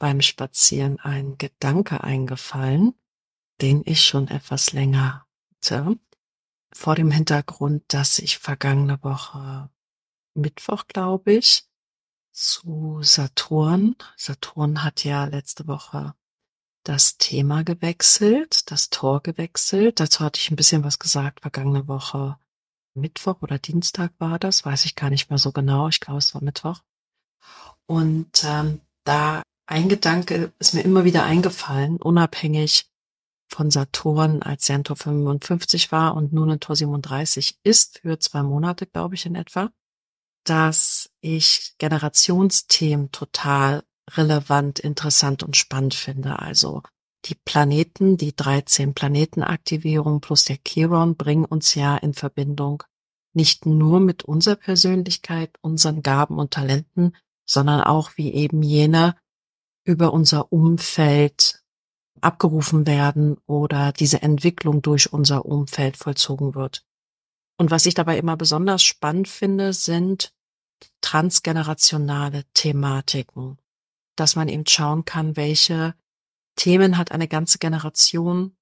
beim Spazieren ein Gedanke eingefallen, den ich schon etwas länger hatte vor dem Hintergrund, dass ich vergangene Woche Mittwoch, glaube ich, zu Saturn. Saturn hat ja letzte Woche das Thema gewechselt, das Tor gewechselt. Dazu hatte ich ein bisschen was gesagt, vergangene Woche Mittwoch oder Dienstag war das, weiß ich gar nicht mehr so genau. Ich glaube, es war Mittwoch. Und ähm, da ein Gedanke ist mir immer wieder eingefallen, unabhängig von Saturn, als Tor 55 war und nun in Tor 37 ist, für zwei Monate, glaube ich, in etwa, dass ich Generationsthemen total relevant, interessant und spannend finde. Also die Planeten, die 13 Planetenaktivierung plus der Chiron bringen uns ja in Verbindung nicht nur mit unserer Persönlichkeit, unseren Gaben und Talenten, sondern auch wie eben jene über unser Umfeld abgerufen werden oder diese Entwicklung durch unser Umfeld vollzogen wird. Und was ich dabei immer besonders spannend finde, sind transgenerationale Thematiken, dass man eben schauen kann, welche Themen hat eine ganze Generation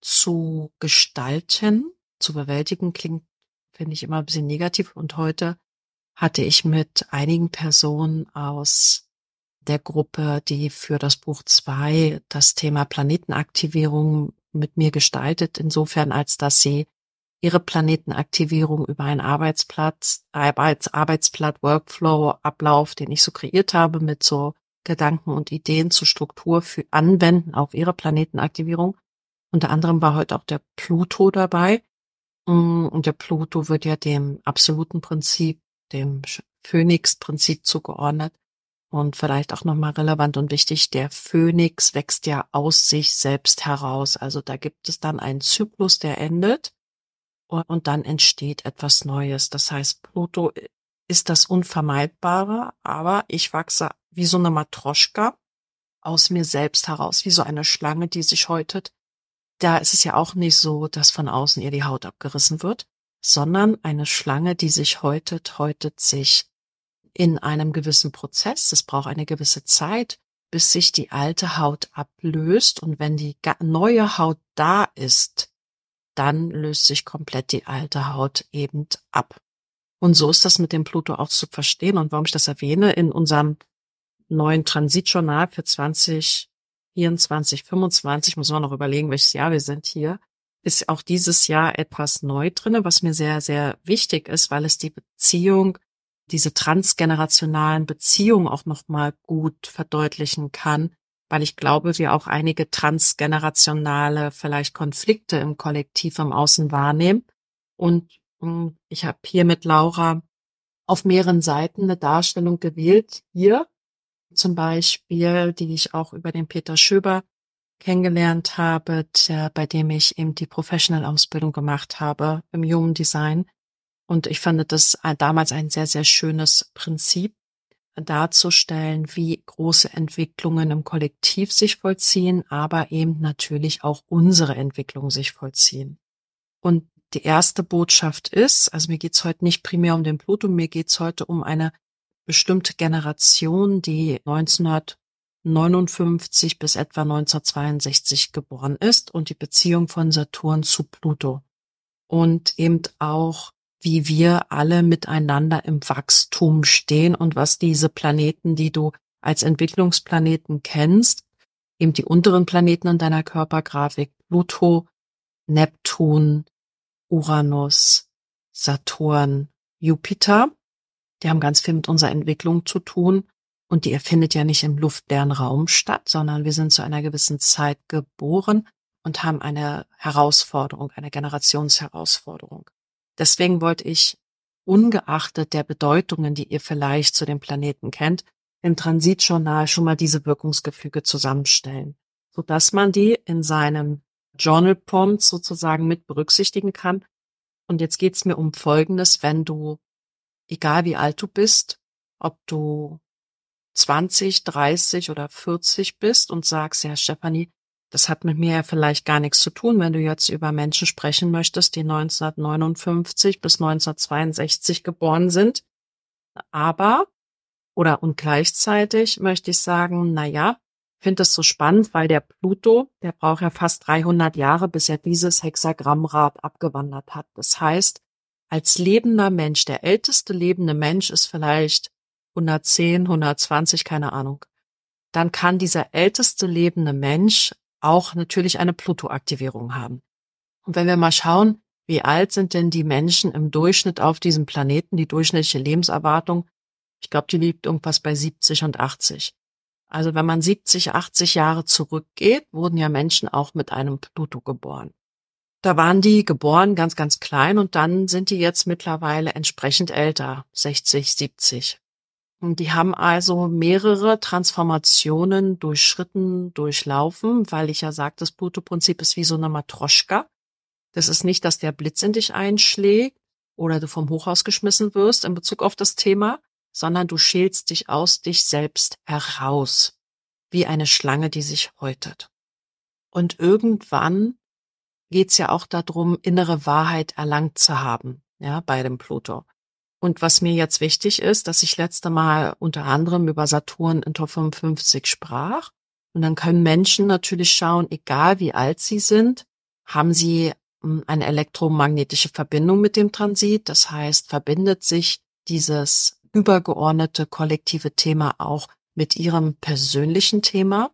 zu gestalten, zu bewältigen, klingt, finde ich, immer ein bisschen negativ. Und heute hatte ich mit einigen Personen aus der Gruppe, die für das Buch zwei das Thema Planetenaktivierung mit mir gestaltet, insofern als dass sie ihre Planetenaktivierung über einen Arbeitsplatz, Arbeits, Arbeitsblatt, Workflow, Ablauf, den ich so kreiert habe, mit so Gedanken und Ideen zur Struktur für anwenden auf ihre Planetenaktivierung. Unter anderem war heute auch der Pluto dabei. Mm, und der Pluto wird ja dem absoluten Prinzip, dem Phönix-Prinzip zugeordnet. Und vielleicht auch nochmal relevant und wichtig, der Phönix wächst ja aus sich selbst heraus. Also da gibt es dann einen Zyklus, der endet und dann entsteht etwas Neues. Das heißt, Pluto ist das Unvermeidbare, aber ich wachse wie so eine Matroschka aus mir selbst heraus, wie so eine Schlange, die sich häutet. Da ist es ja auch nicht so, dass von außen ihr die Haut abgerissen wird, sondern eine Schlange, die sich häutet, häutet sich in einem gewissen Prozess. Es braucht eine gewisse Zeit, bis sich die alte Haut ablöst. Und wenn die neue Haut da ist, dann löst sich komplett die alte Haut eben ab. Und so ist das mit dem Pluto auch zu verstehen. Und warum ich das erwähne, in unserem neuen Transitjournal für 2024, 25, muss man noch überlegen, welches Jahr wir sind hier, ist auch dieses Jahr etwas neu drinne, was mir sehr, sehr wichtig ist, weil es die Beziehung diese transgenerationalen Beziehungen auch nochmal gut verdeutlichen kann, weil ich glaube, wir auch einige transgenerationale vielleicht Konflikte im Kollektiv im Außen wahrnehmen. Und hm, ich habe hier mit Laura auf mehreren Seiten eine Darstellung gewählt. Hier zum Beispiel, die ich auch über den Peter Schöber kennengelernt habe, der, bei dem ich eben die Professional-Ausbildung gemacht habe im Human Design. Und ich fand das damals ein sehr, sehr schönes Prinzip darzustellen, wie große Entwicklungen im Kollektiv sich vollziehen, aber eben natürlich auch unsere Entwicklung sich vollziehen. Und die erste Botschaft ist, also mir geht's heute nicht primär um den Pluto, mir geht's heute um eine bestimmte Generation, die 1959 bis etwa 1962 geboren ist und die Beziehung von Saturn zu Pluto. Und eben auch wie wir alle miteinander im Wachstum stehen und was diese Planeten, die du als Entwicklungsplaneten kennst, eben die unteren Planeten in deiner Körpergrafik, Pluto, Neptun, Uranus, Saturn, Jupiter, die haben ganz viel mit unserer Entwicklung zu tun und die erfindet ja nicht im luftleeren Raum statt, sondern wir sind zu einer gewissen Zeit geboren und haben eine Herausforderung, eine Generationsherausforderung. Deswegen wollte ich, ungeachtet der Bedeutungen, die ihr vielleicht zu dem Planeten kennt, im Transitjournal schon mal diese Wirkungsgefüge zusammenstellen, so dass man die in seinem Journal Prompt sozusagen mit berücksichtigen kann. Und jetzt geht's mir um Folgendes, wenn du, egal wie alt du bist, ob du 20, 30 oder 40 bist und sagst, ja, Stefanie, das hat mit mir ja vielleicht gar nichts zu tun, wenn du jetzt über Menschen sprechen möchtest, die 1959 bis 1962 geboren sind. Aber, oder und gleichzeitig möchte ich sagen, na ja, finde das so spannend, weil der Pluto, der braucht ja fast 300 Jahre, bis er dieses Hexagrammrad abgewandert hat. Das heißt, als lebender Mensch, der älteste lebende Mensch ist vielleicht 110, 120, keine Ahnung. Dann kann dieser älteste lebende Mensch auch natürlich eine Pluto-Aktivierung haben. Und wenn wir mal schauen, wie alt sind denn die Menschen im Durchschnitt auf diesem Planeten, die durchschnittliche Lebenserwartung, ich glaube, die liegt irgendwas bei 70 und 80. Also wenn man 70, 80 Jahre zurückgeht, wurden ja Menschen auch mit einem Pluto geboren. Da waren die geboren ganz, ganz klein und dann sind die jetzt mittlerweile entsprechend älter, 60, 70. Die haben also mehrere Transformationen durchschritten, durchlaufen, weil ich ja sage, das Pluto-Prinzip ist wie so eine Matroschka. Das ist nicht, dass der Blitz in dich einschlägt oder du vom Hochhaus geschmissen wirst in Bezug auf das Thema, sondern du schälst dich aus dich selbst heraus, wie eine Schlange, die sich häutet. Und irgendwann geht's ja auch darum, innere Wahrheit erlangt zu haben, ja, bei dem Pluto. Und was mir jetzt wichtig ist, dass ich letzte Mal unter anderem über Saturn in Top 55 sprach. Und dann können Menschen natürlich schauen, egal wie alt sie sind, haben sie hm, eine elektromagnetische Verbindung mit dem Transit. Das heißt, verbindet sich dieses übergeordnete kollektive Thema auch mit ihrem persönlichen Thema.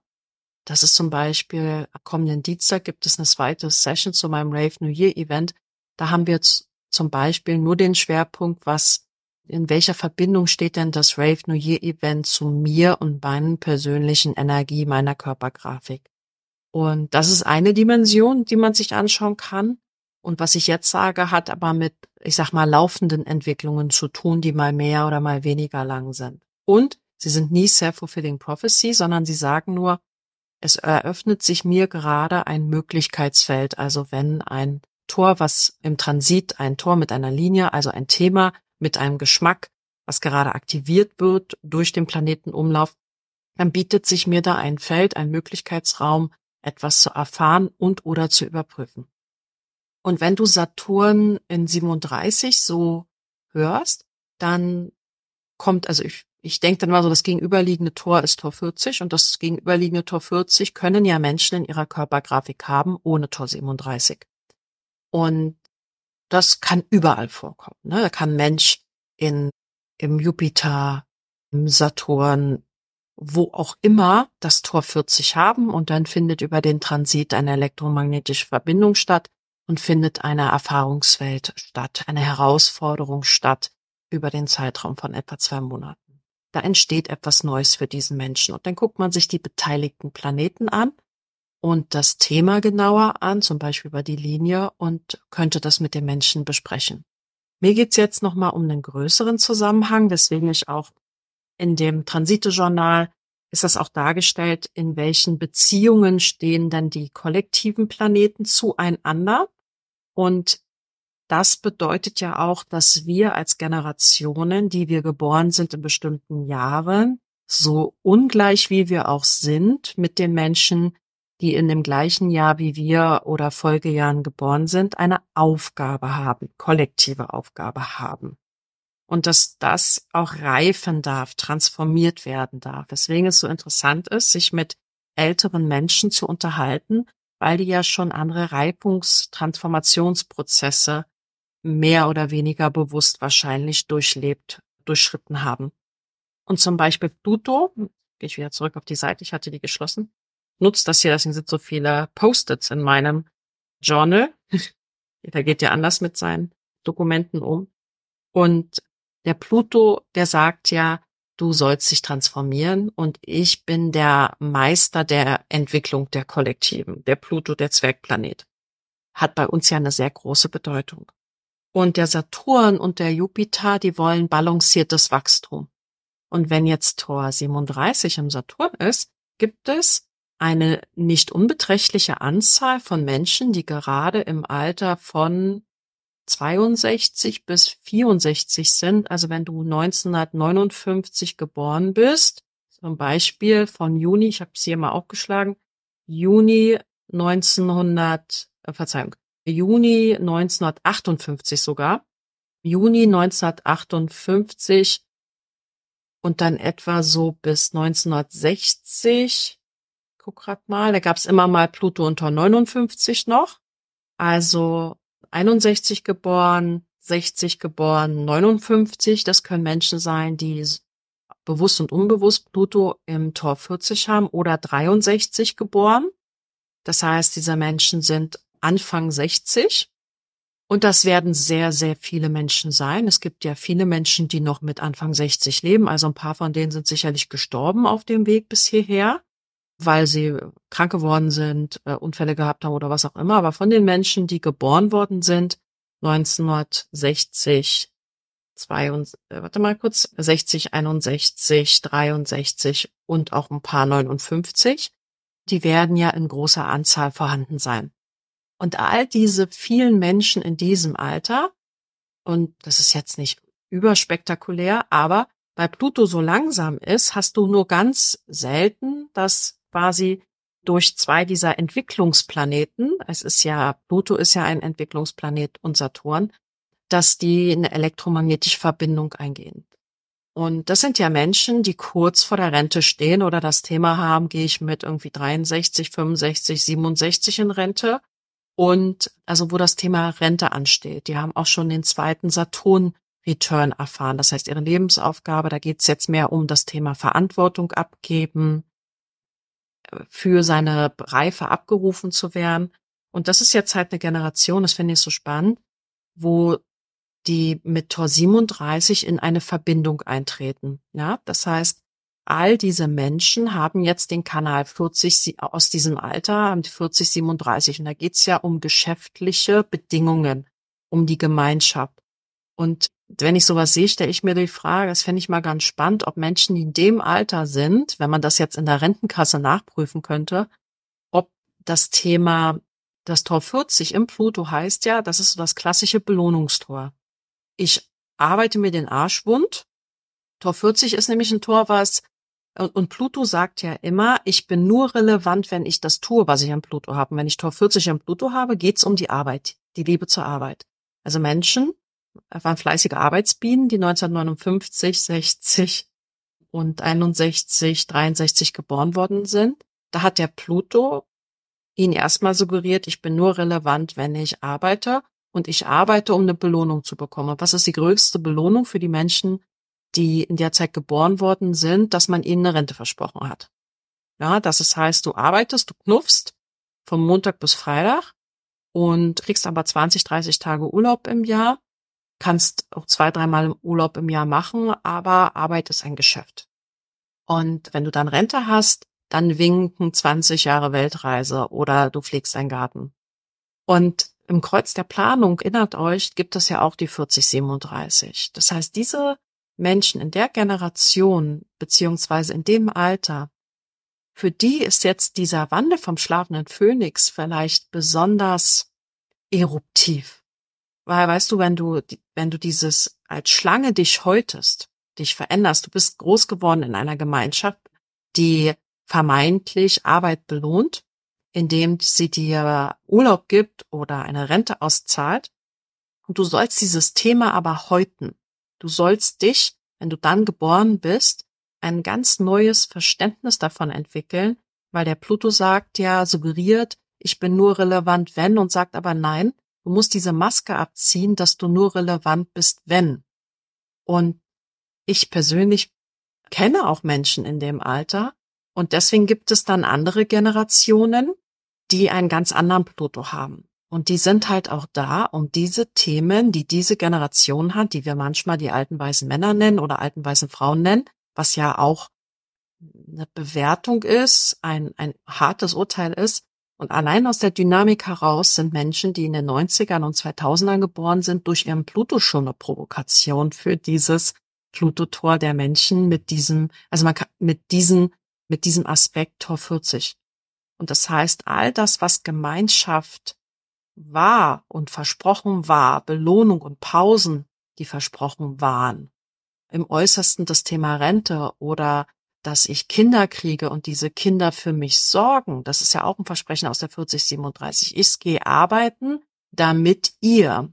Das ist zum Beispiel kommenden Dienstag gibt es eine zweite Session zu meinem Rave New Year Event. Da haben wir jetzt zum Beispiel nur den Schwerpunkt, was in welcher Verbindung steht denn das Rave New Year Event zu mir und meinen persönlichen Energie meiner Körpergrafik? Und das ist eine Dimension, die man sich anschauen kann. Und was ich jetzt sage, hat aber mit, ich sag mal, laufenden Entwicklungen zu tun, die mal mehr oder mal weniger lang sind. Und sie sind nie self-fulfilling prophecy, sondern sie sagen nur, es eröffnet sich mir gerade ein Möglichkeitsfeld. Also wenn ein Tor, was im Transit, ein Tor mit einer Linie, also ein Thema mit einem Geschmack, was gerade aktiviert wird durch den Planetenumlauf, dann bietet sich mir da ein Feld, ein Möglichkeitsraum, etwas zu erfahren und oder zu überprüfen. Und wenn du Saturn in 37 so hörst, dann kommt, also ich, ich denke dann mal so, das gegenüberliegende Tor ist Tor 40 und das gegenüberliegende Tor 40 können ja Menschen in ihrer Körpergrafik haben ohne Tor 37. Und das kann überall vorkommen. Ne? Da kann Mensch in, im Jupiter, im Saturn, wo auch immer das Tor 40 haben und dann findet über den Transit eine elektromagnetische Verbindung statt und findet eine Erfahrungswelt statt, eine Herausforderung statt über den Zeitraum von etwa zwei Monaten. Da entsteht etwas Neues für diesen Menschen. Und dann guckt man sich die beteiligten Planeten an und das Thema genauer an, zum Beispiel über die Linie und könnte das mit den Menschen besprechen. Mir geht's jetzt nochmal um einen größeren Zusammenhang, weswegen ich auch in dem Transite-Journal ist das auch dargestellt, in welchen Beziehungen stehen denn die kollektiven Planeten zueinander. Und das bedeutet ja auch, dass wir als Generationen, die wir geboren sind in bestimmten Jahren, so ungleich wie wir auch sind mit den Menschen, die in dem gleichen Jahr wie wir oder Folgejahren geboren sind, eine Aufgabe haben, kollektive Aufgabe haben und dass das auch reifen darf, transformiert werden darf. Weswegen es so interessant ist, sich mit älteren Menschen zu unterhalten, weil die ja schon andere Reifungs-, Transformationsprozesse mehr oder weniger bewusst wahrscheinlich durchlebt, durchschritten haben. Und zum Beispiel Pluto, gehe ich wieder zurück auf die Seite, ich hatte die geschlossen, nutzt das hier, deswegen sind so viele Post-its in meinem Journal. Jeder geht ja anders mit seinen Dokumenten um. Und der Pluto, der sagt ja, du sollst dich transformieren und ich bin der Meister der Entwicklung der Kollektiven. Der Pluto, der Zwergplanet, hat bei uns ja eine sehr große Bedeutung. Und der Saturn und der Jupiter, die wollen balanciertes Wachstum. Und wenn jetzt Tor 37 im Saturn ist, gibt es eine nicht unbeträchtliche Anzahl von Menschen, die gerade im Alter von 62 bis 64 sind. Also wenn du 1959 geboren bist, zum Beispiel von Juni, ich habe es hier mal aufgeschlagen, Juni 1900, äh, Verzeihung, Juni 1958 sogar, Juni 1958 und dann etwa so bis 1960, guck grad mal, da gab's immer mal Pluto unter 59 noch, also 61 geboren, 60 geboren, 59, das können Menschen sein, die bewusst und unbewusst Pluto im Tor 40 haben oder 63 geboren. Das heißt, diese Menschen sind Anfang 60 und das werden sehr, sehr viele Menschen sein. Es gibt ja viele Menschen, die noch mit Anfang 60 leben. Also ein paar von denen sind sicherlich gestorben auf dem Weg bis hierher, weil sie krank geworden sind, äh, Unfälle gehabt haben oder was auch immer. Aber von den Menschen, die geboren worden sind, 1960, 22, äh, warte mal kurz, 60, 61, 63 und auch ein paar 59, die werden ja in großer Anzahl vorhanden sein. Und all diese vielen Menschen in diesem Alter, und das ist jetzt nicht überspektakulär, aber weil Pluto so langsam ist, hast du nur ganz selten, dass quasi durch zwei dieser Entwicklungsplaneten, es ist ja, Pluto ist ja ein Entwicklungsplanet und Saturn, dass die eine elektromagnetische Verbindung eingehen. Und das sind ja Menschen, die kurz vor der Rente stehen oder das Thema haben, gehe ich mit irgendwie 63, 65, 67 in Rente und also wo das Thema Rente ansteht. Die haben auch schon den zweiten Saturn-Return erfahren. Das heißt, ihre Lebensaufgabe, da geht es jetzt mehr um das Thema Verantwortung abgeben, für seine Reife abgerufen zu werden. Und das ist jetzt halt eine Generation, das finde ich so spannend, wo die mit Tor 37 in eine Verbindung eintreten. Ja, das heißt, all diese Menschen haben jetzt den Kanal 40 aus diesem Alter, 40, 37. Und da geht's ja um geschäftliche Bedingungen, um die Gemeinschaft. Und wenn ich sowas sehe, stelle ich mir die Frage, das fände ich mal ganz spannend, ob Menschen, die in dem Alter sind, wenn man das jetzt in der Rentenkasse nachprüfen könnte, ob das Thema, das Tor 40 im Pluto heißt ja, das ist so das klassische Belohnungstor. Ich arbeite mir den Arsch wund. Tor 40 ist nämlich ein Tor, was und Pluto sagt ja immer, ich bin nur relevant, wenn ich das tue, was ich am Pluto habe. Und wenn ich Tor 40 am Pluto habe, geht's um die Arbeit, die Liebe zur Arbeit. Also Menschen waren fleißige Arbeitsbienen, die 1959, 60 und 61, 63 geboren worden sind. Da hat der Pluto ihn erstmal suggeriert, ich bin nur relevant, wenn ich arbeite und ich arbeite, um eine Belohnung zu bekommen. Was ist die größte Belohnung für die Menschen, die in der Zeit geboren worden sind, dass man ihnen eine Rente versprochen hat. Ja, das ist, heißt, du arbeitest, du knuffst vom Montag bis Freitag und kriegst aber 20, 30 Tage Urlaub im Jahr, kannst auch zwei, dreimal Urlaub im Jahr machen, aber Arbeit ist ein Geschäft. Und wenn du dann Rente hast, dann winken 20 Jahre Weltreise oder du pflegst einen Garten. Und im Kreuz der Planung, erinnert euch, gibt es ja auch die 4037. Das heißt, diese Menschen in der Generation beziehungsweise in dem Alter, für die ist jetzt dieser Wandel vom schlafenden Phönix vielleicht besonders eruptiv. Weil, weißt du, wenn du, wenn du dieses als Schlange dich häutest, dich veränderst, du bist groß geworden in einer Gemeinschaft, die vermeintlich Arbeit belohnt, indem sie dir Urlaub gibt oder eine Rente auszahlt. Und du sollst dieses Thema aber häuten. Du sollst dich, wenn du dann geboren bist, ein ganz neues Verständnis davon entwickeln, weil der Pluto sagt ja, suggeriert, ich bin nur relevant, wenn und sagt aber nein, du musst diese Maske abziehen, dass du nur relevant bist, wenn. Und ich persönlich kenne auch Menschen in dem Alter und deswegen gibt es dann andere Generationen, die einen ganz anderen Pluto haben. Und die sind halt auch da, um diese Themen, die diese Generation hat, die wir manchmal die alten weißen Männer nennen oder alten weißen Frauen nennen, was ja auch eine Bewertung ist, ein, ein hartes Urteil ist. Und allein aus der Dynamik heraus sind Menschen, die in den 90ern und 2000ern geboren sind, durch ihren Pluto schon eine Provokation für dieses Pluto-Tor der Menschen mit diesem, also man kann mit diesem, mit diesem Aspekt Tor 40. Und das heißt, all das, was Gemeinschaft war und versprochen war, Belohnung und Pausen, die versprochen waren, im äußersten das Thema Rente oder dass ich Kinder kriege und diese Kinder für mich sorgen, das ist ja auch ein Versprechen aus der 4037. Ich gehe arbeiten, damit ihr.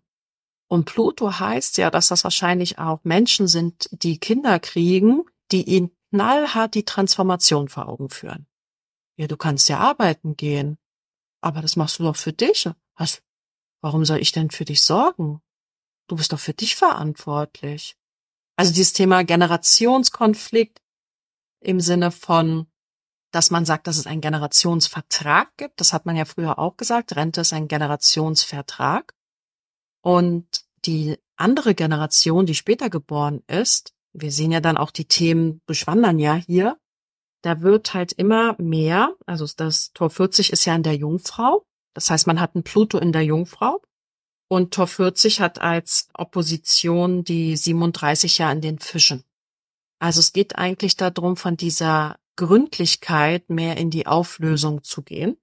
Und Pluto heißt ja, dass das wahrscheinlich auch Menschen sind, die Kinder kriegen, die ihnen knallhart die Transformation vor Augen führen. Ja, du kannst ja arbeiten gehen, aber das machst du doch für dich. Was? Warum soll ich denn für dich sorgen? Du bist doch für dich verantwortlich. Also dieses Thema Generationskonflikt im Sinne von, dass man sagt, dass es einen Generationsvertrag gibt. Das hat man ja früher auch gesagt. Rente ist ein Generationsvertrag. Und die andere Generation, die später geboren ist, wir sehen ja dann auch die Themen durchwandern ja hier, da wird halt immer mehr, also das Tor 40 ist ja in der Jungfrau. Das heißt, man hat einen Pluto in der Jungfrau. Und Tor 40 hat als Opposition die 37 ja in den Fischen. Also es geht eigentlich darum, von dieser Gründlichkeit mehr in die Auflösung zu gehen,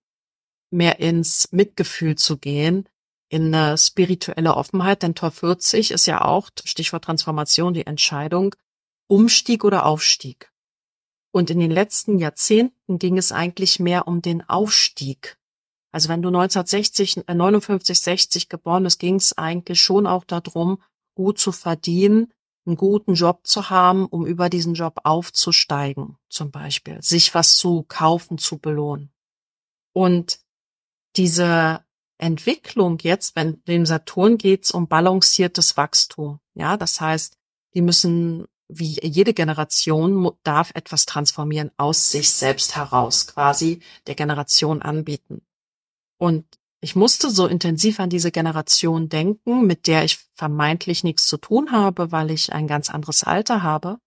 mehr ins Mitgefühl zu gehen, in eine spirituelle Offenheit, denn Tor 40 ist ja auch, Stichwort Transformation, die Entscheidung, Umstieg oder Aufstieg. Und in den letzten Jahrzehnten ging es eigentlich mehr um den Aufstieg. Also wenn du 1960, 59, 60 geboren bist, ging es eigentlich schon auch darum, gut zu verdienen, einen guten Job zu haben, um über diesen Job aufzusteigen, zum Beispiel, sich was zu kaufen, zu belohnen. Und diese Entwicklung jetzt, wenn dem Saturn geht's um balanciertes Wachstum. Ja, das heißt, die müssen, wie jede Generation, darf etwas transformieren aus sich selbst heraus, quasi der Generation anbieten. Und ich musste so intensiv an diese Generation denken, mit der ich vermeintlich nichts zu tun habe, weil ich ein ganz anderes Alter habe.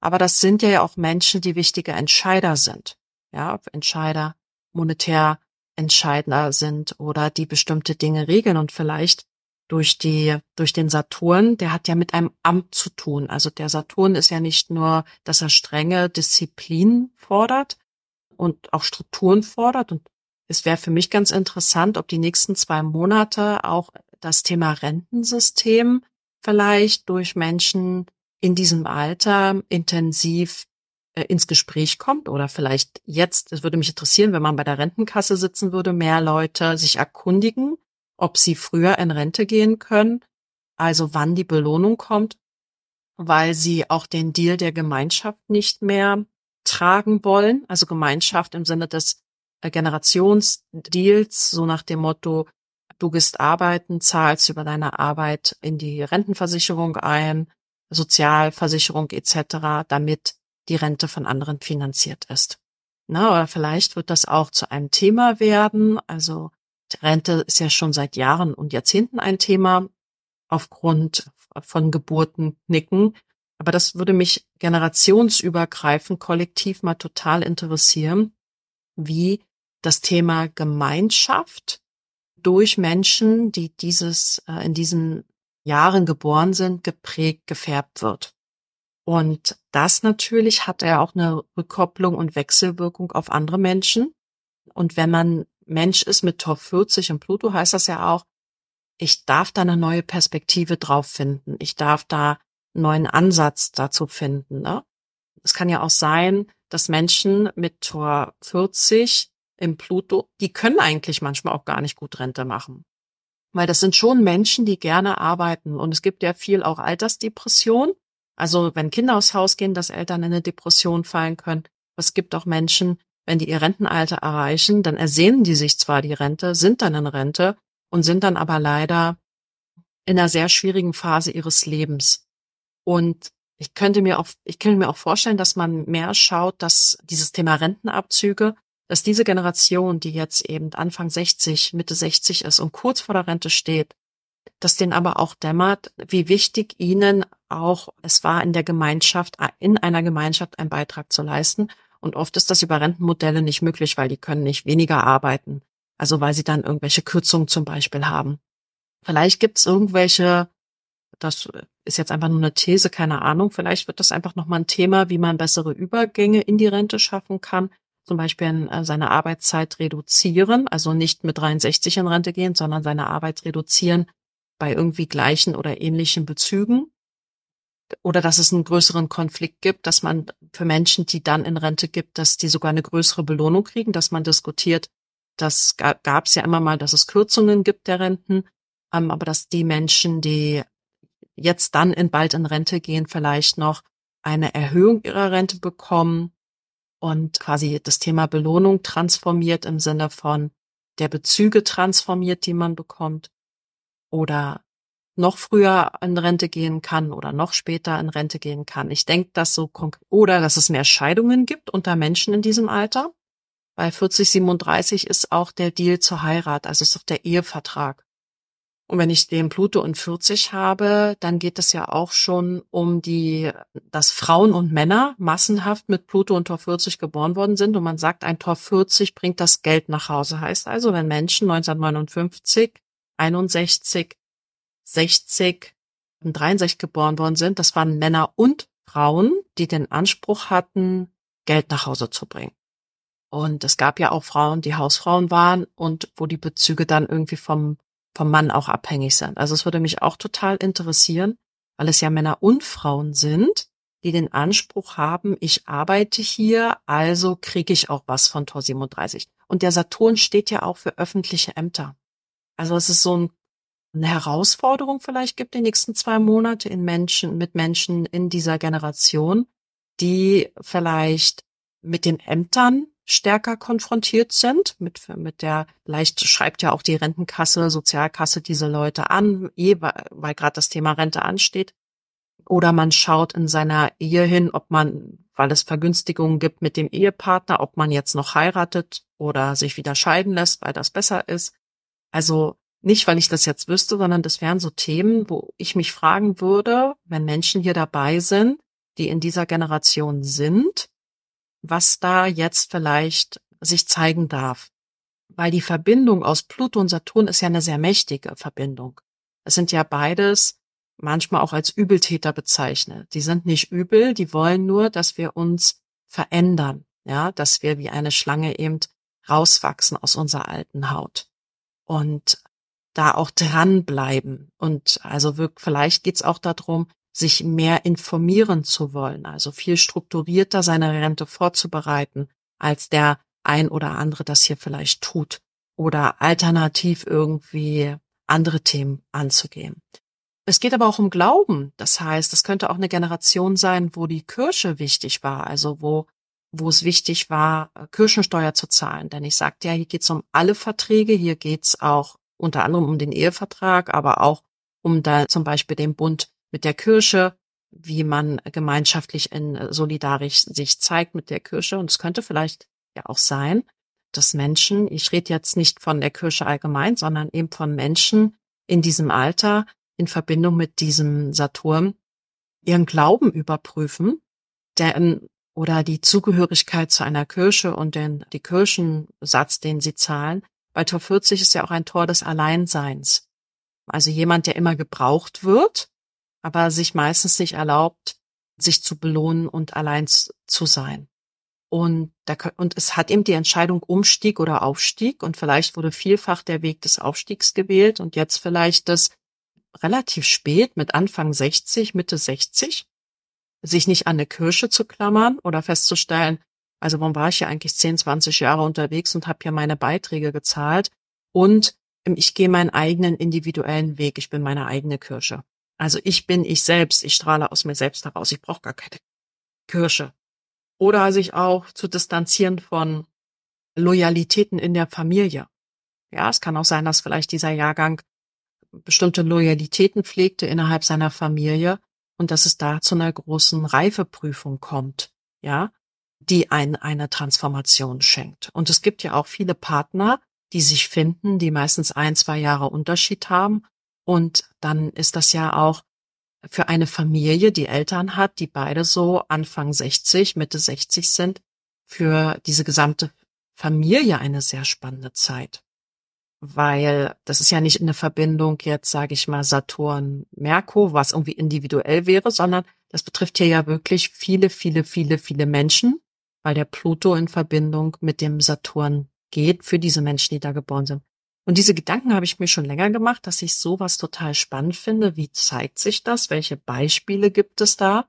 Aber das sind ja auch Menschen, die wichtige Entscheider sind. Ja, Entscheider monetär entscheidender sind oder die bestimmte Dinge regeln und vielleicht durch die, durch den Saturn, der hat ja mit einem Amt zu tun. Also der Saturn ist ja nicht nur, dass er strenge Disziplin fordert und auch Strukturen fordert und es wäre für mich ganz interessant, ob die nächsten zwei Monate auch das Thema Rentensystem vielleicht durch Menschen in diesem Alter intensiv äh, ins Gespräch kommt oder vielleicht jetzt, es würde mich interessieren, wenn man bei der Rentenkasse sitzen würde, mehr Leute sich erkundigen, ob sie früher in Rente gehen können, also wann die Belohnung kommt, weil sie auch den Deal der Gemeinschaft nicht mehr tragen wollen, also Gemeinschaft im Sinne des Generationsdeals, so nach dem Motto, du gehst arbeiten, zahlst über deine Arbeit in die Rentenversicherung ein, Sozialversicherung etc., damit die Rente von anderen finanziert ist. Na, oder vielleicht wird das auch zu einem Thema werden. Also Rente ist ja schon seit Jahren und Jahrzehnten ein Thema aufgrund von Geburten nicken. Aber das würde mich generationsübergreifend kollektiv mal total interessieren, wie das Thema Gemeinschaft durch Menschen, die dieses äh, in diesen Jahren geboren sind, geprägt, gefärbt wird. Und das natürlich hat ja auch eine Rückkopplung und Wechselwirkung auf andere Menschen. Und wenn man Mensch ist mit Tor 40 und Pluto, heißt das ja auch, ich darf da eine neue Perspektive drauf finden. Ich darf da einen neuen Ansatz dazu finden. Ne? Es kann ja auch sein, dass Menschen mit Tor 40 im Pluto, die können eigentlich manchmal auch gar nicht gut Rente machen. Weil das sind schon Menschen, die gerne arbeiten. Und es gibt ja viel auch Altersdepression. Also wenn Kinder aus Haus gehen, dass Eltern in eine Depression fallen können. Es gibt auch Menschen, wenn die ihr Rentenalter erreichen, dann ersehnen die sich zwar die Rente, sind dann in Rente und sind dann aber leider in einer sehr schwierigen Phase ihres Lebens. Und ich könnte mir auch, ich könnte mir auch vorstellen, dass man mehr schaut, dass dieses Thema Rentenabzüge dass diese Generation, die jetzt eben Anfang 60, Mitte 60 ist und kurz vor der Rente steht, dass denen aber auch dämmert, wie wichtig ihnen auch es war, in der Gemeinschaft, in einer Gemeinschaft einen Beitrag zu leisten. Und oft ist das über Rentenmodelle nicht möglich, weil die können nicht weniger arbeiten. Also weil sie dann irgendwelche Kürzungen zum Beispiel haben. Vielleicht gibt es irgendwelche das ist jetzt einfach nur eine These, keine Ahnung, vielleicht wird das einfach nochmal ein Thema, wie man bessere Übergänge in die Rente schaffen kann. Zum Beispiel äh, seine Arbeitszeit reduzieren, also nicht mit 63 in Rente gehen, sondern seine Arbeit reduzieren bei irgendwie gleichen oder ähnlichen Bezügen. Oder dass es einen größeren Konflikt gibt, dass man für Menschen, die dann in Rente gibt, dass die sogar eine größere Belohnung kriegen, dass man diskutiert, das gab es ja immer mal, dass es Kürzungen gibt der Renten, ähm, aber dass die Menschen, die jetzt dann in bald in Rente gehen, vielleicht noch eine Erhöhung ihrer Rente bekommen und quasi das Thema Belohnung transformiert im Sinne von der Bezüge transformiert, die man bekommt oder noch früher in Rente gehen kann oder noch später in Rente gehen kann. Ich denke, dass so oder dass es mehr Scheidungen gibt unter Menschen in diesem Alter. Bei 40, 37 ist auch der Deal zur Heirat, also ist auch der Ehevertrag. Und wenn ich den Pluto in 40 habe, dann geht es ja auch schon um die, dass Frauen und Männer massenhaft mit Pluto und Tor 40 geboren worden sind. Und man sagt, ein Tor 40 bringt das Geld nach Hause. Heißt also, wenn Menschen 1959, 61, 60 und 63 geboren worden sind, das waren Männer und Frauen, die den Anspruch hatten, Geld nach Hause zu bringen. Und es gab ja auch Frauen, die Hausfrauen waren und wo die Bezüge dann irgendwie vom, vom Mann auch abhängig sind. Also es würde mich auch total interessieren, weil es ja Männer und Frauen sind, die den Anspruch haben, ich arbeite hier, also kriege ich auch was von Tor 37. Und der Saturn steht ja auch für öffentliche Ämter. Also es ist so ein, eine Herausforderung vielleicht gibt die nächsten zwei Monate in Menschen, mit Menschen in dieser Generation, die vielleicht mit den Ämtern stärker konfrontiert sind. Mit, mit der, leicht schreibt ja auch die Rentenkasse, Sozialkasse diese Leute an, eh, weil, weil gerade das Thema Rente ansteht. Oder man schaut in seiner Ehe hin, ob man, weil es Vergünstigungen gibt mit dem Ehepartner, ob man jetzt noch heiratet oder sich wieder scheiden lässt, weil das besser ist. Also nicht, weil ich das jetzt wüsste, sondern das wären so Themen, wo ich mich fragen würde, wenn Menschen hier dabei sind, die in dieser Generation sind, was da jetzt vielleicht sich zeigen darf. Weil die Verbindung aus Pluto und Saturn ist ja eine sehr mächtige Verbindung. Es sind ja beides manchmal auch als Übeltäter bezeichnet. Die sind nicht übel, die wollen nur, dass wir uns verändern, ja, dass wir wie eine Schlange eben rauswachsen aus unserer alten Haut und da auch dranbleiben. Und also wirklich, vielleicht geht's auch darum, sich mehr informieren zu wollen, also viel strukturierter seine Rente vorzubereiten, als der ein oder andere das hier vielleicht tut oder alternativ irgendwie andere Themen anzugehen. Es geht aber auch um Glauben. Das heißt, es könnte auch eine Generation sein, wo die Kirche wichtig war, also wo, wo es wichtig war, Kirchensteuer zu zahlen. Denn ich sagte ja, hier geht es um alle Verträge, hier geht es auch unter anderem um den Ehevertrag, aber auch um da zum Beispiel den Bund mit der Kirche, wie man gemeinschaftlich in äh, solidarisch sich zeigt mit der Kirche. Und es könnte vielleicht ja auch sein, dass Menschen, ich rede jetzt nicht von der Kirche allgemein, sondern eben von Menschen in diesem Alter in Verbindung mit diesem Saturn ihren Glauben überprüfen, denn oder die Zugehörigkeit zu einer Kirche und den die Kirchensatz, den sie zahlen. Bei Tor 40 ist ja auch ein Tor des Alleinseins. Also jemand, der immer gebraucht wird, aber sich meistens nicht erlaubt, sich zu belohnen und allein zu sein. Und, da, und es hat eben die Entscheidung Umstieg oder Aufstieg und vielleicht wurde vielfach der Weg des Aufstiegs gewählt und jetzt vielleicht das relativ spät mit Anfang 60, Mitte 60, sich nicht an eine Kirche zu klammern oder festzustellen, also warum war ich ja eigentlich 10, 20 Jahre unterwegs und habe ja meine Beiträge gezahlt und ich gehe meinen eigenen individuellen Weg, ich bin meine eigene Kirche. Also ich bin ich selbst, ich strahle aus mir selbst heraus, ich brauche gar keine Kirche. Oder sich auch zu distanzieren von Loyalitäten in der Familie. Ja, es kann auch sein, dass vielleicht dieser Jahrgang bestimmte Loyalitäten pflegte innerhalb seiner Familie und dass es da zu einer großen Reifeprüfung kommt, ja, die einen eine Transformation schenkt. Und es gibt ja auch viele Partner, die sich finden, die meistens ein, zwei Jahre Unterschied haben und dann ist das ja auch für eine Familie, die Eltern hat, die beide so Anfang 60, Mitte 60 sind, für diese gesamte Familie eine sehr spannende Zeit. weil das ist ja nicht eine Verbindung jetzt, sage ich mal, Saturn-Merkur, was irgendwie individuell wäre, sondern das betrifft hier ja wirklich viele, viele, viele, viele Menschen, weil der Pluto in Verbindung mit dem Saturn geht für diese Menschen, die da geboren sind. Und diese Gedanken habe ich mir schon länger gemacht, dass ich sowas total spannend finde. Wie zeigt sich das? Welche Beispiele gibt es da?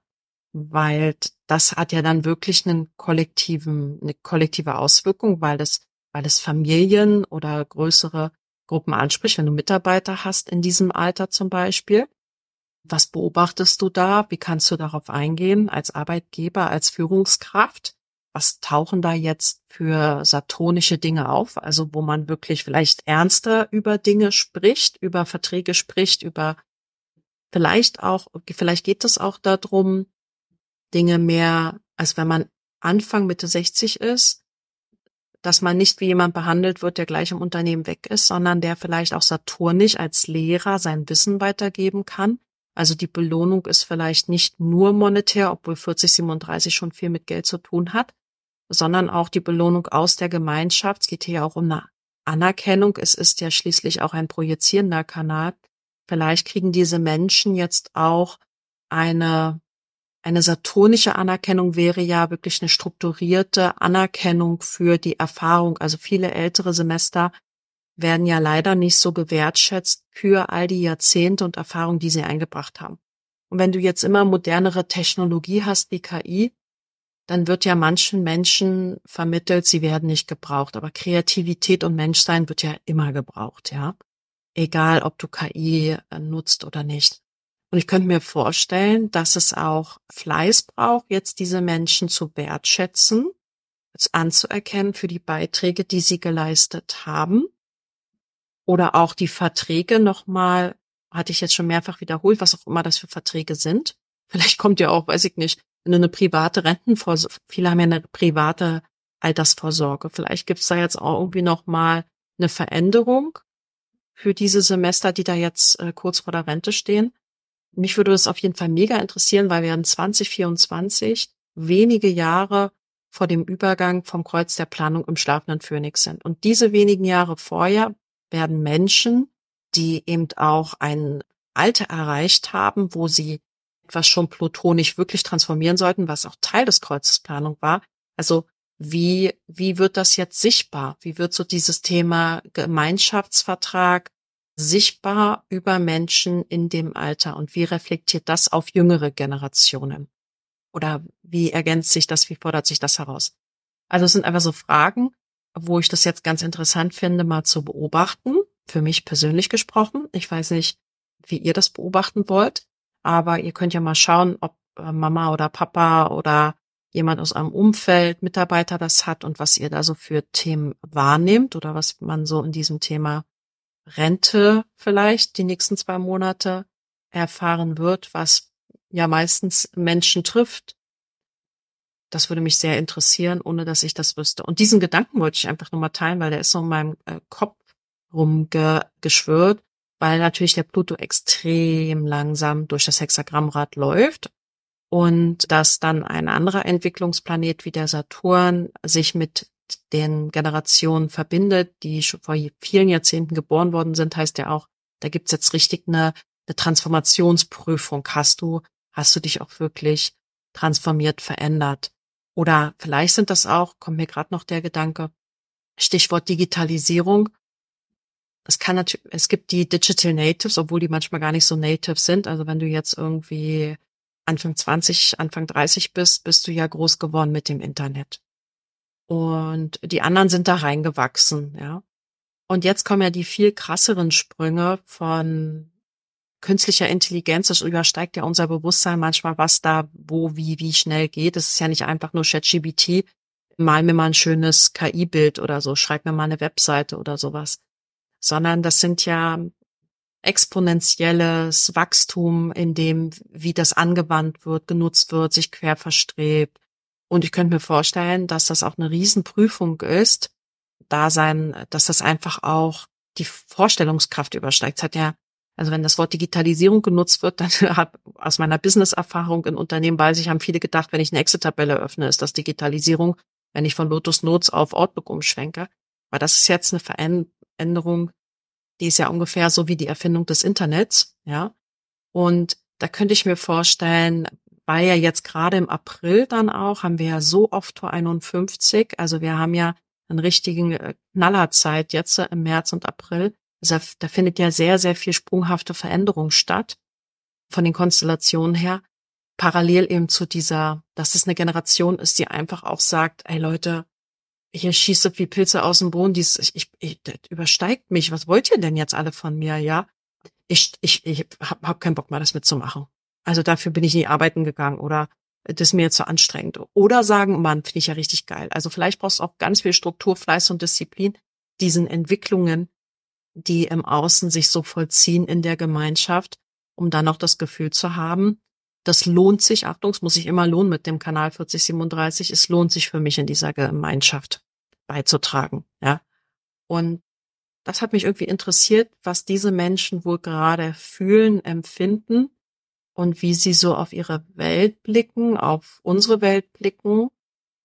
Weil das hat ja dann wirklich einen kollektiven, eine kollektive Auswirkung, weil das weil es Familien oder größere Gruppen anspricht, wenn du Mitarbeiter hast in diesem Alter zum Beispiel. Was beobachtest du da? Wie kannst du darauf eingehen als Arbeitgeber, als Führungskraft? Was tauchen da jetzt für saturnische Dinge auf? Also wo man wirklich vielleicht ernster über Dinge spricht, über Verträge spricht, über vielleicht auch, vielleicht geht es auch darum, Dinge mehr, als wenn man Anfang Mitte 60 ist, dass man nicht wie jemand behandelt wird, der gleich im Unternehmen weg ist, sondern der vielleicht auch saturnisch als Lehrer sein Wissen weitergeben kann. Also die Belohnung ist vielleicht nicht nur monetär, obwohl 4037 schon viel mit Geld zu tun hat, sondern auch die Belohnung aus der Gemeinschaft. Es geht hier auch um eine Anerkennung. Es ist ja schließlich auch ein projizierender Kanal. Vielleicht kriegen diese Menschen jetzt auch eine eine saturnische Anerkennung wäre ja wirklich eine strukturierte Anerkennung für die Erfahrung. Also viele ältere Semester werden ja leider nicht so gewertschätzt für all die Jahrzehnte und Erfahrung, die sie eingebracht haben. Und wenn du jetzt immer modernere Technologie hast wie KI, dann wird ja manchen Menschen vermittelt, sie werden nicht gebraucht. Aber Kreativität und Menschsein wird ja immer gebraucht, ja. Egal, ob du KI nutzt oder nicht. Und ich könnte mir vorstellen, dass es auch Fleiß braucht, jetzt diese Menschen zu wertschätzen, anzuerkennen für die Beiträge, die sie geleistet haben. Oder auch die Verträge nochmal, hatte ich jetzt schon mehrfach wiederholt, was auch immer das für Verträge sind. Vielleicht kommt ja auch, weiß ich nicht, wenn du eine private Rentenvorsorge, viele haben ja eine private Altersvorsorge. Vielleicht gibt's da jetzt auch irgendwie nochmal eine Veränderung für diese Semester, die da jetzt äh, kurz vor der Rente stehen mich würde es auf jeden Fall mega interessieren, weil wir in 2024 wenige Jahre vor dem Übergang vom Kreuz der Planung im schlafenden Phönix sind. Und diese wenigen Jahre vorher werden Menschen, die eben auch ein Alter erreicht haben, wo sie etwas schon plutonisch wirklich transformieren sollten, was auch Teil des Kreuzes Planung war. Also wie, wie wird das jetzt sichtbar? Wie wird so dieses Thema Gemeinschaftsvertrag, sichtbar über Menschen in dem Alter und wie reflektiert das auf jüngere Generationen? Oder wie ergänzt sich das, wie fordert sich das heraus? Also es sind einfach so Fragen, wo ich das jetzt ganz interessant finde, mal zu beobachten, für mich persönlich gesprochen. Ich weiß nicht, wie ihr das beobachten wollt, aber ihr könnt ja mal schauen, ob äh, Mama oder Papa oder jemand aus eurem Umfeld, Mitarbeiter das hat und was ihr da so für Themen wahrnehmt oder was man so in diesem Thema Rente vielleicht die nächsten zwei Monate erfahren wird, was ja meistens Menschen trifft. Das würde mich sehr interessieren, ohne dass ich das wüsste. Und diesen Gedanken wollte ich einfach nur mal teilen, weil der ist so in meinem äh, Kopf rumgeschwirrt, weil natürlich der Pluto extrem langsam durch das Hexagrammrad läuft und dass dann ein anderer Entwicklungsplanet wie der Saturn sich mit den Generationen verbindet, die schon vor vielen Jahrzehnten geboren worden sind, heißt ja auch, da gibt's jetzt richtig eine, eine Transformationsprüfung. Hast du, hast du dich auch wirklich transformiert, verändert? Oder vielleicht sind das auch, kommt mir gerade noch der Gedanke, Stichwort Digitalisierung. Es kann natürlich, es gibt die Digital Natives, obwohl die manchmal gar nicht so native sind. Also wenn du jetzt irgendwie Anfang 20, Anfang 30 bist, bist du ja groß geworden mit dem Internet. Und die anderen sind da reingewachsen, ja. Und jetzt kommen ja die viel krasseren Sprünge von künstlicher Intelligenz. Das übersteigt ja unser Bewusstsein manchmal, was da, wo, wie, wie schnell geht. Es ist ja nicht einfach nur ChatGBT. Mal mir mal ein schönes KI-Bild oder so. Schreib mir mal eine Webseite oder sowas. Sondern das sind ja exponentielles Wachstum in dem, wie das angewandt wird, genutzt wird, sich quer verstrebt, und ich könnte mir vorstellen, dass das auch eine Riesenprüfung ist, da sein, dass das einfach auch die Vorstellungskraft übersteigt. Es hat ja, also wenn das Wort Digitalisierung genutzt wird, dann hat aus meiner Business-Erfahrung in Unternehmen weiß ich, haben viele gedacht, wenn ich eine Excel-Tabelle öffne, ist das Digitalisierung, wenn ich von Lotus Notes auf Outlook umschwenke. Weil das ist jetzt eine Veränderung, Die ist ja ungefähr so wie die Erfindung des Internets, ja. Und da könnte ich mir vorstellen, weil ja jetzt gerade im April dann auch, haben wir ja so oft Tor 51, also wir haben ja einen richtigen äh, Knallerzeit jetzt äh, im März und April. Also da findet ja sehr, sehr viel sprunghafte Veränderung statt von den Konstellationen her. Parallel eben zu dieser, dass es eine Generation ist, die einfach auch sagt, ey Leute, hier schießt wie Pilze aus dem Boden, dies, ich, ich, ich, das übersteigt mich. Was wollt ihr denn jetzt alle von mir, ja? Ich, ich, ich hab, hab keinen Bock mehr, das mitzumachen. Also dafür bin ich nie arbeiten gegangen oder das ist mir zu anstrengend. Oder sagen, Mann, finde ich ja richtig geil. Also vielleicht brauchst du auch ganz viel Struktur, Fleiß und Disziplin, diesen Entwicklungen, die im Außen sich so vollziehen in der Gemeinschaft, um dann auch das Gefühl zu haben, das lohnt sich, Achtung, es muss sich immer lohnen mit dem Kanal 4037, es lohnt sich für mich in dieser Gemeinschaft beizutragen, ja. Und das hat mich irgendwie interessiert, was diese Menschen wohl gerade fühlen, empfinden und wie sie so auf ihre Welt blicken, auf unsere Welt blicken,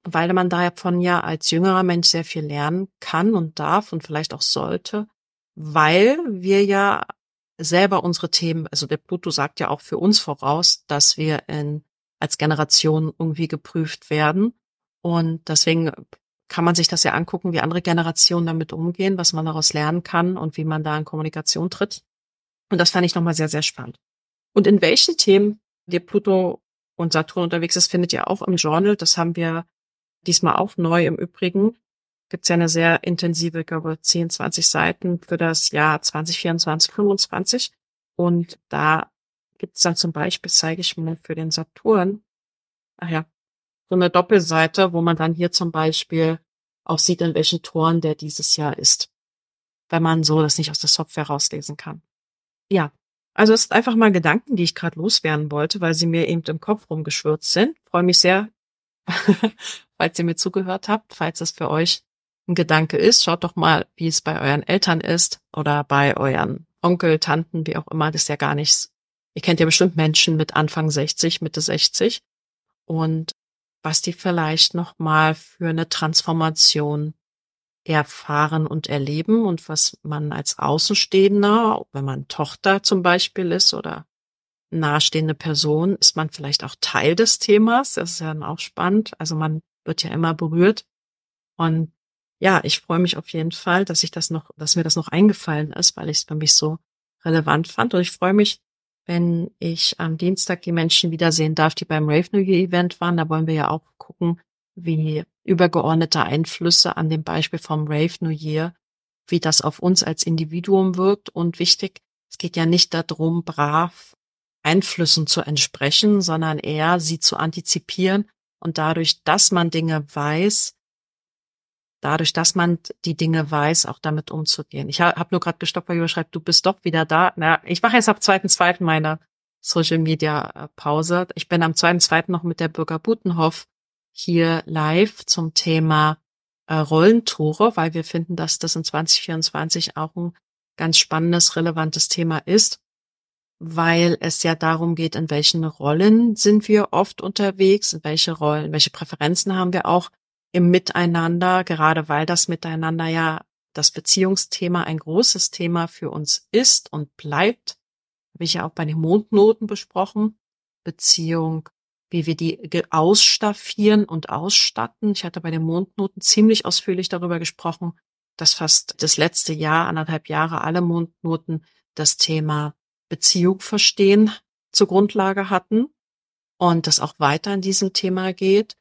weil man davon ja als jüngerer Mensch sehr viel lernen kann und darf und vielleicht auch sollte, weil wir ja selber unsere Themen, also der Pluto sagt ja auch für uns voraus, dass wir in, als Generation irgendwie geprüft werden. Und deswegen kann man sich das ja angucken, wie andere Generationen damit umgehen, was man daraus lernen kann und wie man da in Kommunikation tritt. Und das fand ich nochmal sehr, sehr spannend. Und in welchen Themen der Pluto und Saturn unterwegs ist, findet ihr auch im Journal. Das haben wir diesmal auch neu im Übrigen gibt es ja eine sehr intensive, ich glaube 10, 20 Seiten für das Jahr 2024, 25. Und da gibt es dann zum Beispiel, zeige ich mal für den Saturn, ach ja, so eine Doppelseite, wo man dann hier zum Beispiel auch sieht, in welchen Toren der dieses Jahr ist. Wenn man so das nicht aus der Software rauslesen kann. Ja, also es sind einfach mal Gedanken, die ich gerade loswerden wollte, weil sie mir eben im Kopf rumgeschwirrt sind. Freue mich sehr, falls ihr mir zugehört habt, falls es für euch ein Gedanke ist, schaut doch mal, wie es bei euren Eltern ist oder bei euren Onkel, Tanten, wie auch immer, das ist ja gar nichts. Ihr kennt ja bestimmt Menschen mit Anfang 60, Mitte 60 und was die vielleicht noch mal für eine Transformation erfahren und erleben und was man als Außenstehender, wenn man Tochter zum Beispiel ist oder nahestehende Person, ist man vielleicht auch Teil des Themas. Das ist ja dann auch spannend. Also man wird ja immer berührt. Und ja, ich freue mich auf jeden Fall, dass ich das noch, dass mir das noch eingefallen ist, weil ich es für mich so relevant fand. Und ich freue mich, wenn ich am Dienstag die Menschen wiedersehen darf, die beim Rave New Year Event waren. Da wollen wir ja auch gucken, wie übergeordnete Einflüsse an dem Beispiel vom Rave New Year, wie das auf uns als Individuum wirkt. Und wichtig, es geht ja nicht darum, brav Einflüssen zu entsprechen, sondern eher sie zu antizipieren und dadurch, dass man Dinge weiß, dadurch, dass man die Dinge weiß, auch damit umzugehen. Ich habe nur gerade gestoppt, weil Jürgen schreibt, du bist doch wieder da. Na, ich mache jetzt ab zweiten, zweiten meine Social Media äh, Pause. Ich bin am zweiten, zweiten noch mit der Bürger Butenhoff hier live zum Thema äh, Rollentore, weil wir finden, dass das in 2024 auch ein ganz spannendes, relevantes Thema ist, weil es ja darum geht, in welchen Rollen sind wir oft unterwegs, in welche Rollen, welche Präferenzen haben wir auch im Miteinander, gerade weil das Miteinander ja das Beziehungsthema ein großes Thema für uns ist und bleibt, habe ich ja auch bei den Mondnoten besprochen. Beziehung, wie wir die ausstaffieren und ausstatten. Ich hatte bei den Mondnoten ziemlich ausführlich darüber gesprochen, dass fast das letzte Jahr, anderthalb Jahre, alle Mondnoten das Thema Beziehung verstehen zur Grundlage hatten und das auch weiter in diesem Thema geht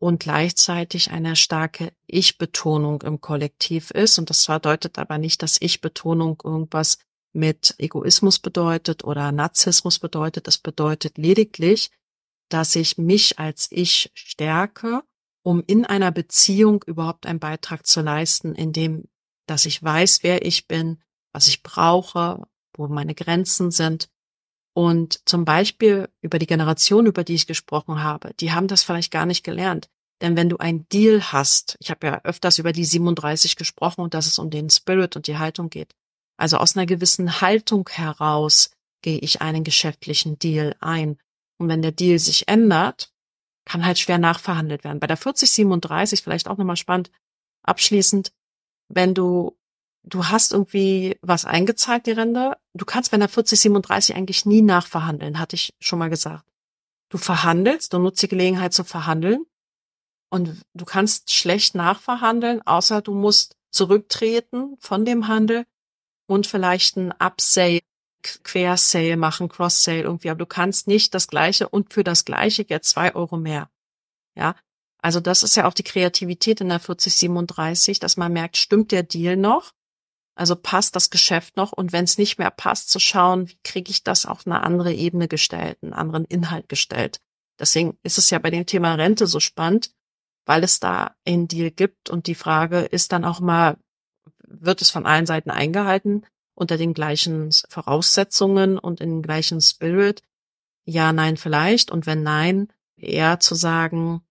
und gleichzeitig eine starke Ich-Betonung im Kollektiv ist. Und das bedeutet aber nicht, dass Ich-Betonung irgendwas mit Egoismus bedeutet oder Narzissmus bedeutet. Das bedeutet lediglich, dass ich mich als Ich stärke, um in einer Beziehung überhaupt einen Beitrag zu leisten, indem, dass ich weiß, wer ich bin, was ich brauche, wo meine Grenzen sind und zum Beispiel über die Generation, über die ich gesprochen habe, die haben das vielleicht gar nicht gelernt. Denn wenn du ein Deal hast, ich habe ja öfters über die 37 gesprochen und dass es um den Spirit und die Haltung geht. Also aus einer gewissen Haltung heraus gehe ich einen geschäftlichen Deal ein. Und wenn der Deal sich ändert, kann halt schwer nachverhandelt werden. Bei der 4037 vielleicht auch nochmal spannend, abschließend, wenn du du hast irgendwie was eingezahlt, die Rente. Du kannst bei einer 4037 eigentlich nie nachverhandeln, hatte ich schon mal gesagt. Du verhandelst, du nutzt die Gelegenheit zu verhandeln und du kannst schlecht nachverhandeln, außer du musst zurücktreten von dem Handel und vielleicht ein Upsale, Quersale machen, Cross-Sale irgendwie, aber du kannst nicht das Gleiche und für das Gleiche jetzt zwei Euro mehr. Ja, also das ist ja auch die Kreativität in der 4037, dass man merkt, stimmt der Deal noch? Also passt das Geschäft noch? Und wenn es nicht mehr passt, zu schauen, wie kriege ich das auf eine andere Ebene gestellt, einen anderen Inhalt gestellt. Deswegen ist es ja bei dem Thema Rente so spannend, weil es da einen Deal gibt und die Frage ist dann auch mal, wird es von allen Seiten eingehalten unter den gleichen Voraussetzungen und in gleichen Spirit? Ja, nein, vielleicht. Und wenn nein, eher zu sagen,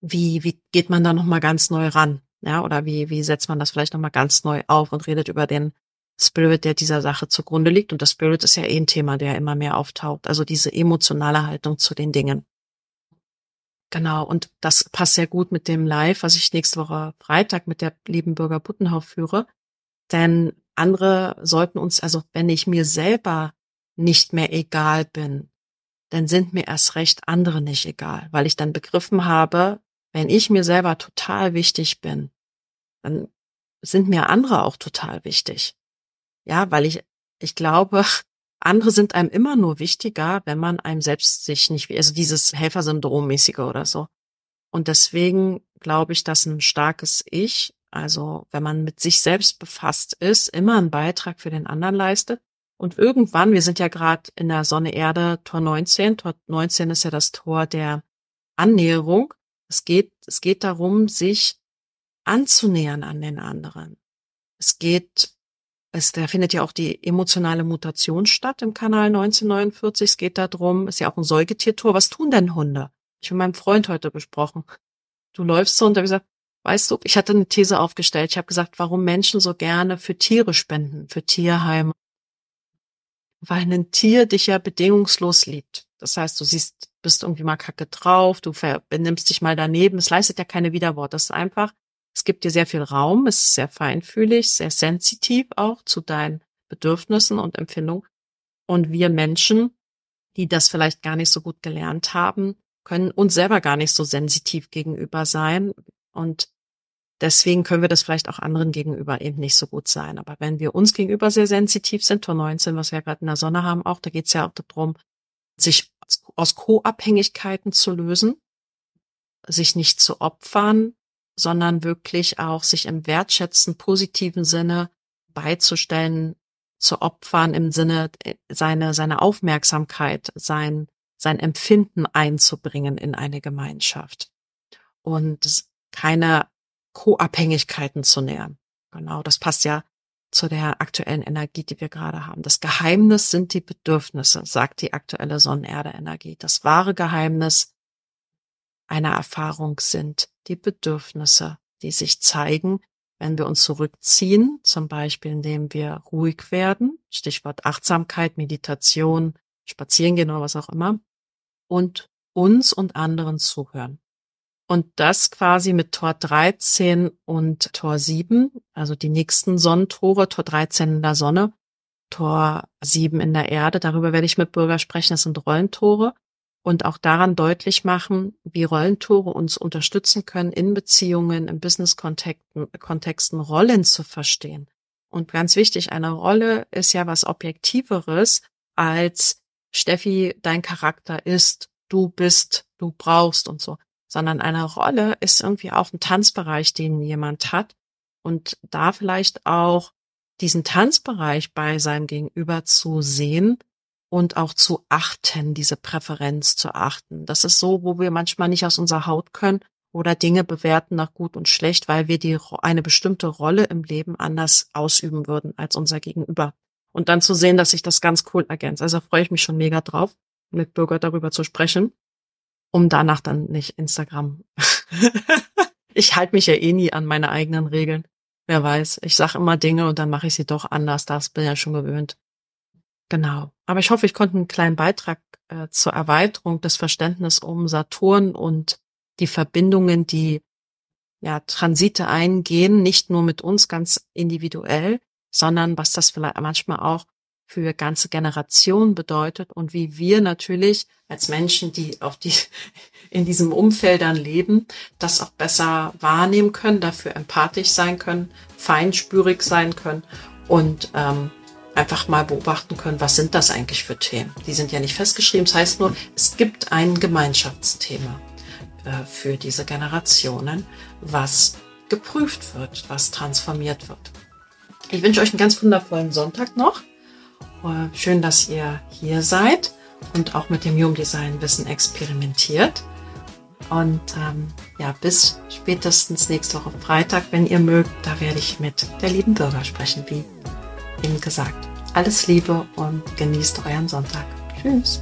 wie, wie geht man da nochmal ganz neu ran? Ja, oder wie, wie setzt man das vielleicht nochmal ganz neu auf und redet über den Spirit, der dieser Sache zugrunde liegt. Und das Spirit ist ja eh ein Thema, der immer mehr auftaucht. Also diese emotionale Haltung zu den Dingen. Genau. Und das passt sehr gut mit dem Live, was ich nächste Woche Freitag mit der lieben Bürger Buttenhoff führe. Denn andere sollten uns, also wenn ich mir selber nicht mehr egal bin, dann sind mir erst recht andere nicht egal, weil ich dann begriffen habe, wenn ich mir selber total wichtig bin, dann sind mir andere auch total wichtig. Ja, weil ich, ich glaube, andere sind einem immer nur wichtiger, wenn man einem selbst sich nicht, also dieses Helfersyndrom-mäßige oder so. Und deswegen glaube ich, dass ein starkes Ich, also wenn man mit sich selbst befasst ist, immer einen Beitrag für den anderen leistet. Und irgendwann, wir sind ja gerade in der Sonne Erde Tor 19, Tor 19 ist ja das Tor der Annäherung. Es geht, es geht darum, sich anzunähern an den anderen. Es geht, es, da findet ja auch die emotionale Mutation statt im Kanal 1949. Es geht darum, ist ja auch ein Säugetiertor. Was tun denn Hunde? Ich habe mit meinem Freund heute besprochen. Du läufst so und ich gesagt, weißt du, ich hatte eine These aufgestellt. Ich habe gesagt, warum Menschen so gerne für Tiere spenden, für Tierheime. Weil ein Tier dich ja bedingungslos liebt. Das heißt, du siehst bist irgendwie mal kacke drauf, du benimmst dich mal daneben. Es leistet ja keine Widerwort. Das ist einfach, es gibt dir sehr viel Raum, es ist sehr feinfühlig, sehr sensitiv auch zu deinen Bedürfnissen und Empfindungen. Und wir Menschen, die das vielleicht gar nicht so gut gelernt haben, können uns selber gar nicht so sensitiv gegenüber sein. Und deswegen können wir das vielleicht auch anderen gegenüber eben nicht so gut sein. Aber wenn wir uns gegenüber sehr sensitiv sind, Tor 19, was wir ja gerade in der Sonne haben, auch, da geht es ja auch darum, sich aus Co-Abhängigkeiten zu lösen, sich nicht zu opfern, sondern wirklich auch sich im wertschätzen positiven Sinne beizustellen, zu opfern im Sinne äh, seine seine Aufmerksamkeit, sein sein Empfinden einzubringen in eine Gemeinschaft und keine Co-Abhängigkeiten zu nähern. Genau, das passt ja zu der aktuellen Energie, die wir gerade haben. Das Geheimnis sind die Bedürfnisse, sagt die aktuelle Sonnenerde-Energie. Das wahre Geheimnis einer Erfahrung sind die Bedürfnisse, die sich zeigen, wenn wir uns zurückziehen, zum Beispiel indem wir ruhig werden, Stichwort Achtsamkeit, Meditation, Spazierengehen oder was auch immer, und uns und anderen zuhören. Und das quasi mit Tor 13 und Tor 7, also die nächsten Sonnentore, Tor 13 in der Sonne, Tor 7 in der Erde. Darüber werde ich mit Bürger sprechen. Das sind Rollentore. Und auch daran deutlich machen, wie Rollentore uns unterstützen können, in Beziehungen, in Business-Kontexten Rollen zu verstehen. Und ganz wichtig, eine Rolle ist ja was Objektiveres als Steffi, dein Charakter ist, du bist, du brauchst und so sondern eine Rolle ist irgendwie auch ein Tanzbereich, den jemand hat und da vielleicht auch diesen Tanzbereich bei seinem Gegenüber zu sehen und auch zu achten, diese Präferenz zu achten. Das ist so, wo wir manchmal nicht aus unserer Haut können oder Dinge bewerten nach gut und schlecht, weil wir die, eine bestimmte Rolle im Leben anders ausüben würden als unser Gegenüber. Und dann zu sehen, dass sich das ganz cool ergänzt. Also freue ich mich schon mega drauf, mit Bürger darüber zu sprechen um danach dann nicht Instagram. ich halte mich ja eh nie an meine eigenen Regeln. Wer weiß, ich sage immer Dinge und dann mache ich sie doch anders. Das bin ja schon gewöhnt. Genau. Aber ich hoffe, ich konnte einen kleinen Beitrag äh, zur Erweiterung des Verständnisses um Saturn und die Verbindungen, die ja, Transite eingehen, nicht nur mit uns ganz individuell, sondern was das vielleicht manchmal auch für ganze Generationen bedeutet und wie wir natürlich als Menschen, die auf die in diesem Umfeld dann leben, das auch besser wahrnehmen können, dafür empathisch sein können, feinspürig sein können und ähm, einfach mal beobachten können, was sind das eigentlich für Themen. Die sind ja nicht festgeschrieben, das heißt nur, es gibt ein Gemeinschaftsthema äh, für diese Generationen, was geprüft wird, was transformiert wird. Ich wünsche euch einen ganz wundervollen Sonntag noch. Äh, schön, dass ihr hier seid und auch mit dem Human Design Wissen experimentiert. Und ähm, ja, bis spätestens nächste Woche Freitag, wenn ihr mögt, da werde ich mit der lieben Bürger sprechen, wie Ihnen gesagt. Alles Liebe und genießt euren Sonntag. Tschüss.